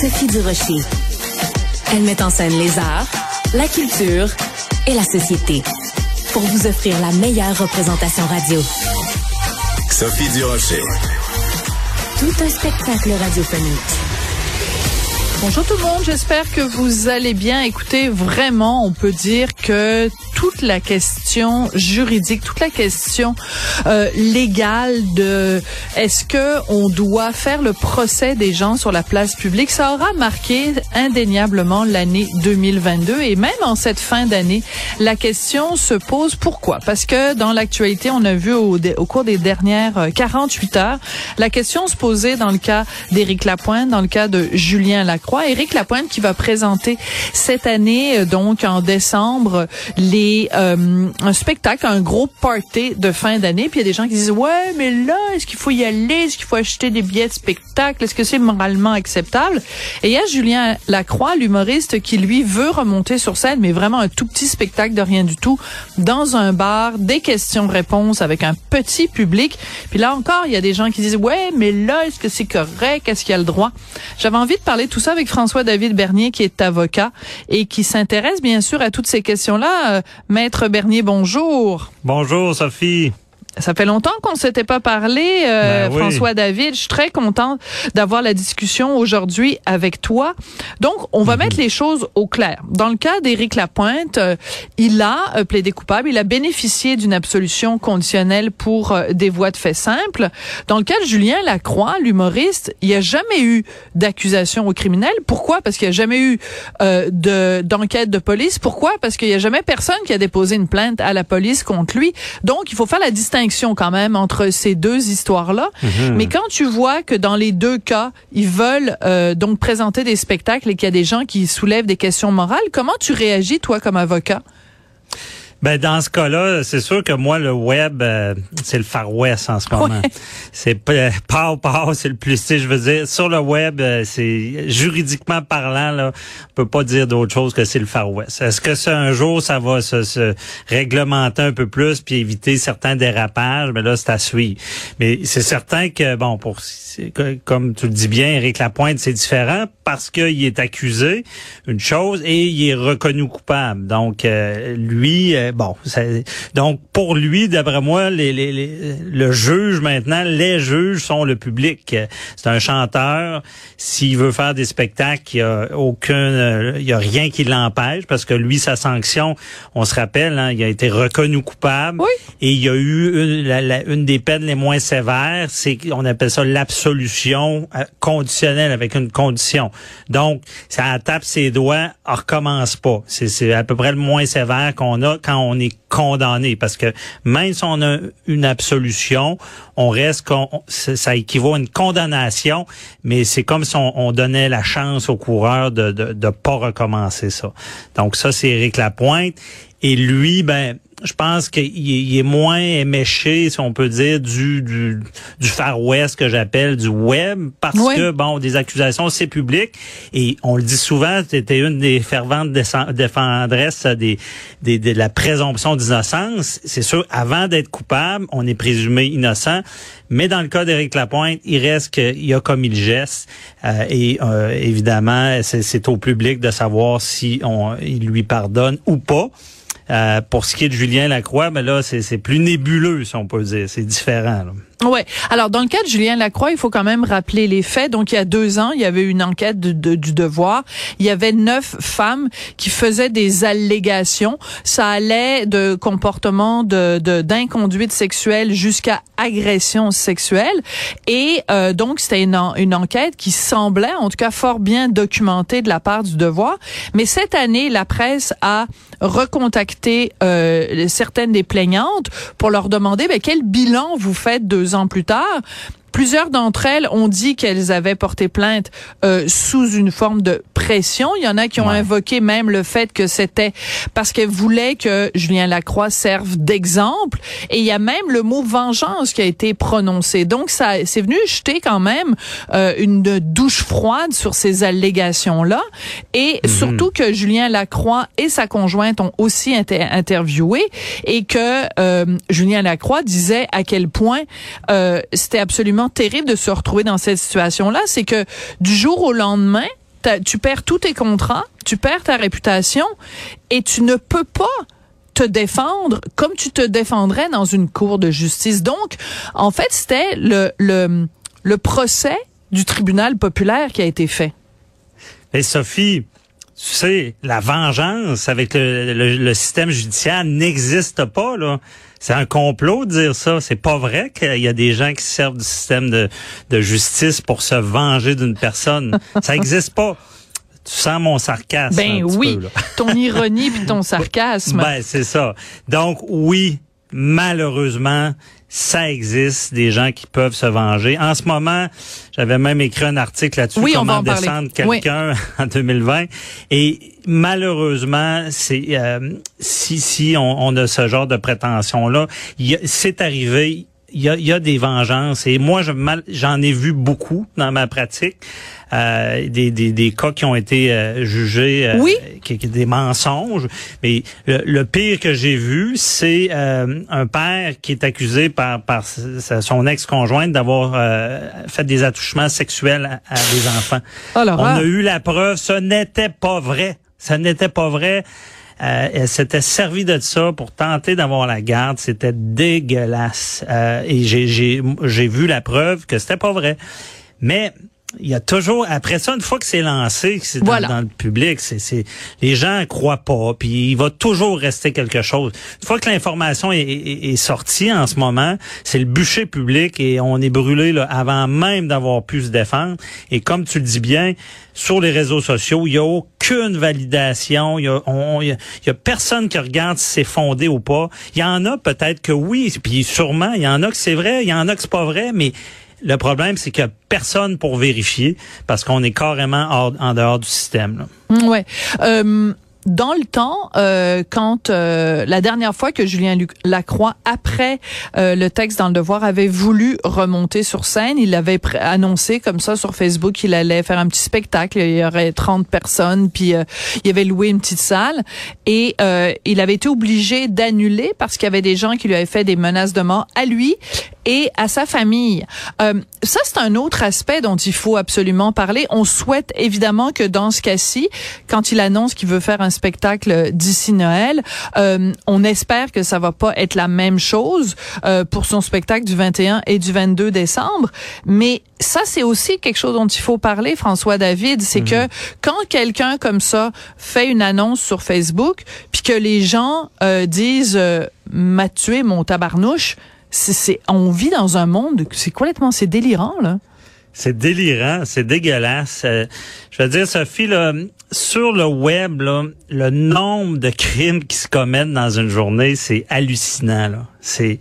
Sophie Durocher. Elle met en scène les arts, la culture et la société pour vous offrir la meilleure représentation radio. Sophie Durocher. Tout un spectacle radiophonique. Bonjour tout le monde, j'espère que vous allez bien. Écoutez, vraiment, on peut dire que toute la question juridique, toute la question euh, légale de est-ce que on doit faire le procès des gens sur la place publique, ça aura marqué indéniablement l'année 2022 et même en cette fin d'année, la question se pose pourquoi? Parce que dans l'actualité, on a vu au, au, cours des dernières 48 heures, la question se posait dans le cas d'Éric Lapointe, dans le cas de Julien Lacroix, Éric Lapointe qui va présenter cette année donc en décembre les euh, un spectacle, un gros party de fin d'année. Puis il y a des gens qui disent ouais, mais là, est-ce qu'il faut y aller? Est-ce qu'il faut acheter des billets de spectacle? Est-ce que c'est moralement acceptable? Et il y a Julien Lacroix, l'humoriste, qui lui veut remonter sur scène, mais vraiment un tout petit spectacle de rien du tout, dans un bar, des questions-réponses avec un petit public. Puis là encore, il y a des gens qui disent ouais, mais là, est-ce que c'est correct? Est-ce qu'il y a le droit? J'avais envie de parler tout ça avec François-David Bernier, qui est avocat et qui s'intéresse bien sûr à toutes ces questions-là. Maître Bernier, bonjour. Bonjour, Sophie. Ça fait longtemps qu'on ne s'était pas parlé, euh, Ben oui. François David. Je suis très contente d'avoir la discussion aujourd'hui avec toi. Donc, on Mhm. va mettre les choses au clair. Dans le cas d'Éric Lapointe, euh, il a euh, plaidé coupable. Il a bénéficié d'une absolution conditionnelle pour euh, des voies de fait simples. Dans le cas de Julien Lacroix, l'humoriste, il n'y a jamais eu d'accusation au criminel. Pourquoi? Parce qu'il n'y a jamais eu euh, de d'enquête de police. Pourquoi? Parce qu'il n'y a jamais personne qui a déposé une plainte à la police contre lui. Donc, il faut faire la distinction quand même entre ces deux histoires-là. Mais quand tu vois que dans les deux cas, ils veulent euh, donc présenter des spectacles et qu'il y a des gens qui soulèvent des questions morales, comment tu réagis, toi, comme avocat? Ben dans ce cas-là, c'est sûr que moi le web euh, c'est le Far West en ce moment. Ouais. C'est pas pas pas c'est le plus tu je veux dire sur le web euh, c'est juridiquement parlant là, on peut pas dire d'autre chose que c'est le Far West. Est-ce que c'est un jour ça va se, se réglementer un peu plus puis éviter certains dérapages, mais là c'est à suivre. Mais c'est certain que bon pour comme tu le dis bien Éric Lapointe, c'est différent parce qu'il est accusé une chose et il est reconnu coupable. Donc euh, lui euh, bon, ça- donc pour lui, d'après moi, les, les- les- le juge maintenant, les juges sont le public. C'est un chanteur. S'il veut faire des spectacles, il y a aucun, euh, il y a rien qui l'empêche parce que lui, sa sanction, on se rappelle, hein, il a été reconnu coupable Oui. et il y a eu une, la- la- une des peines les moins sévères, c'est qu'on appelle ça l'absolution euh, conditionnelle avec une condition. Donc, ça tape ses doigts, on recommence pas. C'est c'est à peu près le moins sévère qu'on a quand on est condamné parce que même si on a une absolution, on reste ça équivaut à une condamnation, mais c'est comme si on, on donnait la chance au coureur de, de pas recommencer ça. Donc ça c'est Éric Lapointe et lui ben je pense qu'il est, moins éméché, si on peut dire, du, du, du Far West que j'appelle du web, parce Oui. que, bon, des accusations, c'est public. Et on le dit souvent, tu étais une des ferventes défend- défendresses des, des, de la présomption d'innocence. C'est sûr, avant d'être coupable, on est présumé innocent. Mais dans le cas d'Éric Lapointe, il reste qu'il a commis le geste. Euh, et euh, évidemment, c'est c'est au public de savoir si on, il lui pardonne ou pas. Euh, pour ce qui est de Julien Lacroix, ben là, c'est c'est plus nébuleux, si on peut dire. C'est différent. Ouais. Alors dans le cas de Julien Lacroix, il faut quand même rappeler les faits. Donc il y a deux ans, il y avait une enquête de, de, du Devoir. Il y avait neuf femmes qui faisaient des allégations. Ça allait de comportement de d'inconduite sexuelle jusqu'à agression sexuelle. Et euh, donc c'était une, enquête qui semblait, en tout cas, fort bien documentée de la part du Devoir. Mais cette année, la presse a recontacté euh, certaines des plaignantes pour leur demander ben, quel bilan vous faites deux ans plus tard. Plusieurs d'entre elles ont dit qu'elles avaient porté plainte euh, sous une forme de pression. Il y en a qui ont invoqué même le fait que c'était parce qu'elles voulaient que Julien Lacroix serve d'exemple. Et il y a même le mot vengeance qui a été prononcé. Donc ça, c'est venu jeter quand même euh, une douche froide sur ces allégations-là. Et mhm. surtout que Julien Lacroix et sa conjointe ont aussi été interviewés et que euh, Julien Lacroix disait à quel point euh, c'était absolument terrible de se retrouver dans cette situation-là, c'est que du jour au lendemain, tu perds tous tes contrats, tu perds ta réputation et tu ne peux pas te défendre comme tu te défendrais dans une cour de justice. Donc, en fait, c'était le, le, procès du tribunal populaire qui a été fait. Et Sophie, tu sais, la vengeance avec le, le système judiciaire n'existe pas, là. C'est un complot de dire ça. C'est pas vrai qu'il y a des gens qui servent du système de, de justice pour se venger d'une personne. ça existe pas. Tu sens mon sarcasme. Ben oui, ton ironie puis ton sarcasme. Ben c'est ça. Donc oui, malheureusement, ça existe, des gens qui peuvent se venger. En ce moment, j'avais même écrit un article là-dessus, oui, comment descendre quelqu'un en 2020. Et malheureusement, c'est euh, si si on, on, a ce genre de prétention là, c'est arrivé il y a, y a, des vengeances et moi j'en ai vu beaucoup dans ma pratique euh, des, des, des, cas qui ont été euh, jugés euh, oui. qui, des mensonges. Mais le, pire que j'ai vu c'est euh, un père qui est accusé par par son ex-conjointe d'avoir fait des attouchements sexuels à, des enfants. Alors, on a eu la preuve ce n'était pas vrai. Ça n'était pas vrai euh, elle s'était servie de ça pour tenter d'avoir la garde. C'était dégueulasse. Euh, et j'ai vu la preuve que c'était pas vrai. Mais il y a toujours après ça une fois que c'est lancé que c'est dans, le public c'est c'est les gens croient pas puis il va toujours rester quelque chose. Une fois que l'information est, est, sortie en ce moment c'est le bûcher public et on est brûlé là, avant même d'avoir pu se défendre. Et comme tu le dis bien sur les réseaux sociaux il y a aucune validation il y a, il y a personne qui regarde si c'est fondé ou pas. Il y en a peut-être que oui puis sûrement il y en a que c'est vrai il y en a que c'est pas vrai mais le problème, c'est qu'il n'y a personne pour vérifier parce qu'on est carrément en dehors du système. Là. Ouais. Euh, dans le temps, euh, quand euh, la dernière fois que Julien Lacroix, après euh, le texte dans le Devoir, avait voulu remonter sur scène, il avait annoncé comme ça sur Facebook qu'il allait faire un petit spectacle. Il y aurait 30 personnes, puis il avait loué une petite salle et il avait été obligé d'annuler parce qu'il y avait des gens qui lui avaient fait des menaces de mort à lui et à sa famille. ça, c'est un autre aspect dont il faut absolument parler. On souhaite évidemment que dans ce cas-ci, quand il annonce qu'il veut faire un spectacle d'ici Noël. Euh, on espère que ça va pas être la même chose euh, pour son spectacle du 21 et du 22 décembre, mais ça c'est aussi quelque chose dont il faut parler François David, c'est que mhm. quand quelqu'un comme ça fait une annonce sur Facebook puis que les gens euh, disent m'a tué mon tabarnouche, c'est on vit dans un monde c'est complètement c'est délirant là. C'est délirant, c'est dégueulasse. Euh, je veux dire, Sophie, sur le web, le nombre de crimes qui se commettent dans une journée, c'est hallucinant. C'est,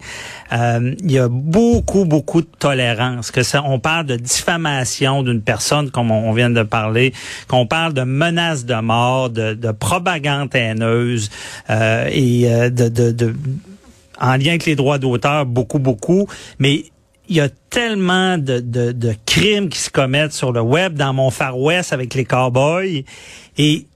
euh, il y a beaucoup, beaucoup de tolérance. Que ça, on parle de diffamation d'une personne, comme on, vient de parler, qu'on parle de menaces de mort, de, de propagande haineuse euh, et de, de, de en lien avec les droits d'auteur, beaucoup, beaucoup. Mais il y a tellement de, de, de, crimes qui se commettent sur le web dans mon Far West avec les cowboys. Et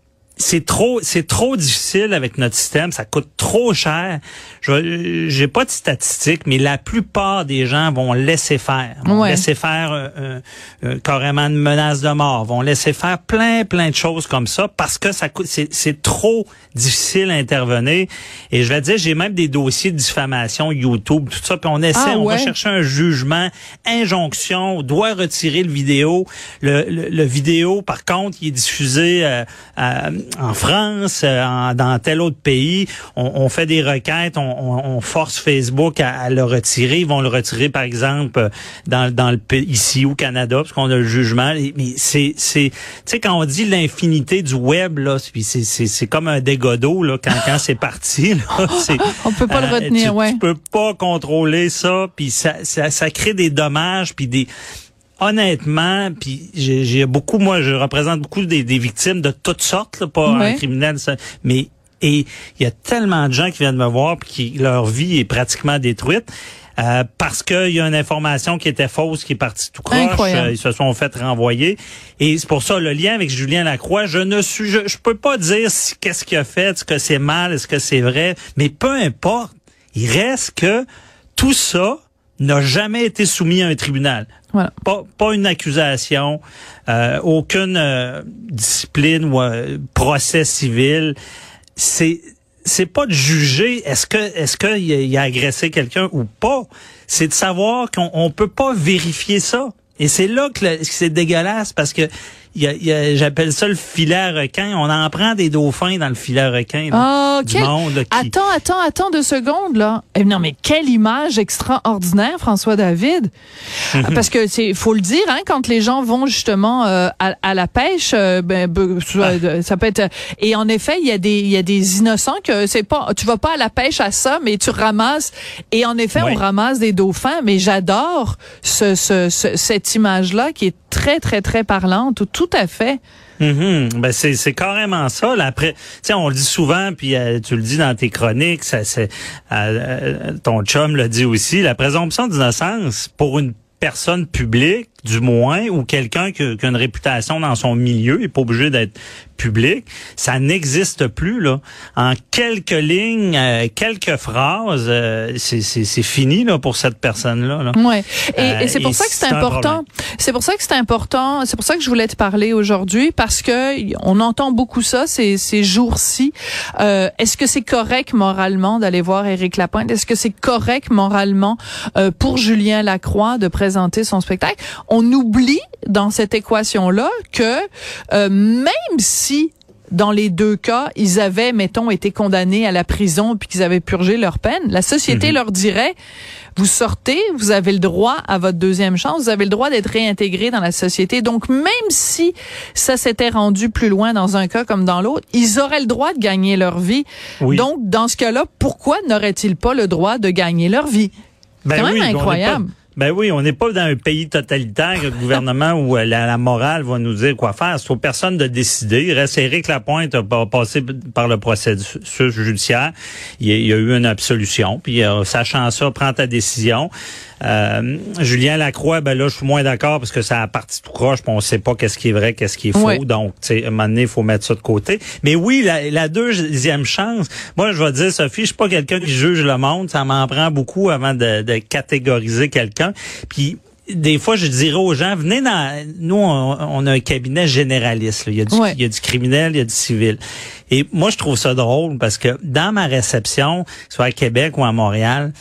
c'est trop, c'est trop difficile avec notre système. Ça coûte trop cher. Je, j'ai pas de statistiques, mais la plupart des gens vont laisser faire, vont Ouais. laisser faire euh, euh, euh, carrément une menace de mort, vont laisser faire plein, plein de choses comme ça parce que ça coûte, c'est, c'est trop difficile à intervenir. Et je vais te dire, j'ai même des dossiers de diffamation YouTube, tout ça, puis on essaie, Ah on va chercher un jugement, injonction, on doit retirer le vidéo. Le, le, le vidéo, par contre, il est diffusé euh, à- en France, euh, en- dans tel autre pays. On, on fait des requêtes, on, on- on force Facebook à, à le retirer. Ils vont le retirer, par exemple, euh, dans, dans le ici au Canada, parce qu'on a le jugement. Mais c'est, c'est, tu sais, quand on dit l'infinité du web, là, c'est, c'est, c'est comme un dégât d'eau, là, quand, quand c'est parti. Là, c'est, On peut pas le euh, retenir, tu, ouais. Tu peux pas contrôler ça, puis ça, ça, ça crée des dommages, puis des honnêtement, puis j'ai beaucoup, moi, je représente beaucoup des, des victimes de toutes sortes, là, pas un criminel, ça, mais et il y a tellement de gens qui viennent me voir puis qui leur vie est pratiquement détruite. euh, parce qu'il y a une information qui était fausse, qui est partie tout croche, euh, ils se sont fait renvoyer. Et c'est pour ça le lien avec Julien Lacroix, je ne suis, je, je peux pas dire si, qu'est-ce qu'il a fait, est-ce que c'est mal, est-ce que c'est vrai, mais peu importe. Il reste que tout ça n'a jamais été soumis à un tribunal. Voilà. Pas, pas une accusation, euh, aucune euh, discipline ou euh, procès civil. C'est c'est pas de juger est-ce que est-ce qu'il a, il a agressé quelqu'un ou pas. C'est de savoir qu'on on peut pas vérifier ça. Et c'est là que, c'est dégueulasse parce que y a- y a- j'appelle ça le filet à requin. On en prend des dauphins dans le filet à requin. là, Ah, du quel- monde là, qui- Attends, attends, attends deux secondes, là. Eh, non, mais quelle image extraordinaire, François David. Mhm. Parce que c'est, faut le dire, hein, quand les gens vont justement euh, à, à la pêche, euh, ben, Ah. euh, ça peut être. Et en effet, il y a des, il y a des innocents que c'est pas, tu vas pas à la pêche à ça, mais tu ramasses. Et en effet, Oui. on ramasse des dauphins. Mais j'adore ce, ce, ce- cette image-là qui est très, très, très parlante. Tout à fait. Mhm. Ben c'est c'est carrément ça. Là, après, on le dit souvent, puis euh, tu le dis dans tes chroniques, ça, c'est euh, euh, ton chum le dit aussi. La présomption d'innocence pour une personne publique, du moins, ou quelqu'un qui, a- qui a une réputation dans son milieu, il est pas obligé d'être public, ça n'existe plus là. En quelques lignes, euh, quelques phrases, euh, c'est fini là pour cette personne là. là. Ouais. Et, Euh, et c'est pour ça que c'est important. C'est pour ça que c'est important. C'est pour ça que je voulais te parler aujourd'hui parce que on entend beaucoup ça ces, ces jours-ci. Euh, Est-ce que c'est correct moralement d'aller voir Éric Lapointe? Est-ce que c'est correct moralement euh, pour Julien Lacroix de présenter son spectacle? On oublie dans cette équation-là que euh, même si dans les deux cas, ils avaient, mettons, été condamnés à la prison puis qu'ils avaient purgé leur peine, la société leur dirait, vous sortez, vous avez le droit à votre deuxième chance, vous avez le droit d'être réintégré dans la société. Donc, même si ça s'était rendu plus loin dans un cas comme dans l'autre, ils auraient le droit de gagner leur vie. Oui. Donc, dans ce cas-là, pourquoi n'auraient-ils pas le droit de gagner leur vie? Ben quand même oui, incroyable. Ben oui, on n'est pas dans un pays totalitaire, le gouvernement où euh, la, morale va nous dire quoi faire. C'est aux personnes de décider. Il reste Éric Lapointe a pas- passé par le processus judiciaire. Il y a, il y a eu une absolution. Puis euh, sachant ça, prends ta décision. Euh, Julien Lacroix, ben là, je suis moins d'accord parce que ça a parti tout croche, puis on sait pas qu'est-ce qui est vrai, qu'est-ce qui est faux. Donc, tu sais, à un moment donné, il faut mettre ça de côté. Mais oui, la, la deuxième chance, moi, je vais dire, Sophie, je suis pas quelqu'un qui juge le monde. Ça m'en prend beaucoup avant de, de catégoriser quelqu'un. Puis, des fois, je dirais aux gens, venez dans... Nous, on, on a un cabinet généraliste. là. Il, y a du, Ouais. il y a du criminel, il y a du civil. Et moi, je trouve ça drôle parce que dans ma réception, soit à Québec ou à Montréal,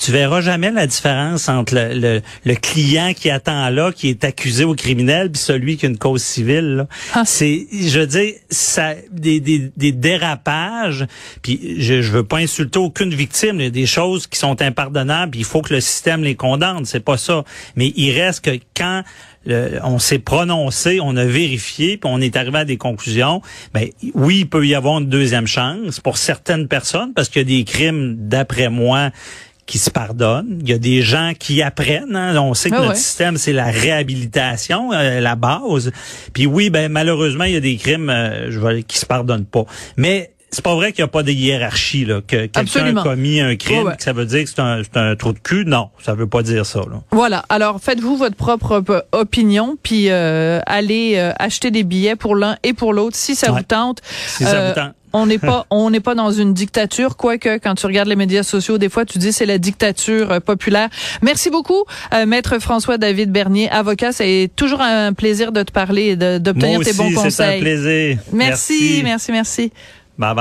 tu verras jamais la différence entre le, le, le client qui attend là, qui est accusé au criminel, puis celui qui a une cause civile. Ah. C'est, je veux dire, ça, des, des, des dérapages. Puis je, je veux pas insulter aucune victime. Il y a des choses qui sont impardonnables. puis Il faut que le système les condamne. C'est pas ça. Mais il reste que quand le- on s'est prononcé, on a vérifié, puis on est arrivé à des conclusions. Ben oui, il peut y avoir une deuxième chance pour certaines personnes parce qu'il y a des crimes, d'après moi, qui se pardonnent. Il y a des gens qui apprennent. hein. On sait que Ah notre ouais. système, c'est la réhabilitation, euh, la base. Puis oui, ben malheureusement, il y a des crimes euh, je vais, qui se pardonnent pas. Mais c'est pas vrai qu'il n'y a pas de hiérarchie, là, que quelqu'un a commis un crime, ouais. que ça veut dire que c'est un, c'est un trou de cul. Non, ça veut pas dire ça. Là. Voilà. Alors faites-vous votre propre op- opinion, puis euh, allez euh, acheter des billets pour l'un et pour l'autre si ça Ouais. vous tente. Si ça Euh, vous tente. On n'est pas, on n'est pas dans une dictature, quoique quand tu regardes les médias sociaux, des fois tu dis c'est la dictature euh, populaire. Merci beaucoup, euh, maître François David Bernier, avocat. C'est toujours un plaisir de te parler et d'obtenir tes bons c'est un conseils. plaisir. Merci, merci, merci. Bye bye.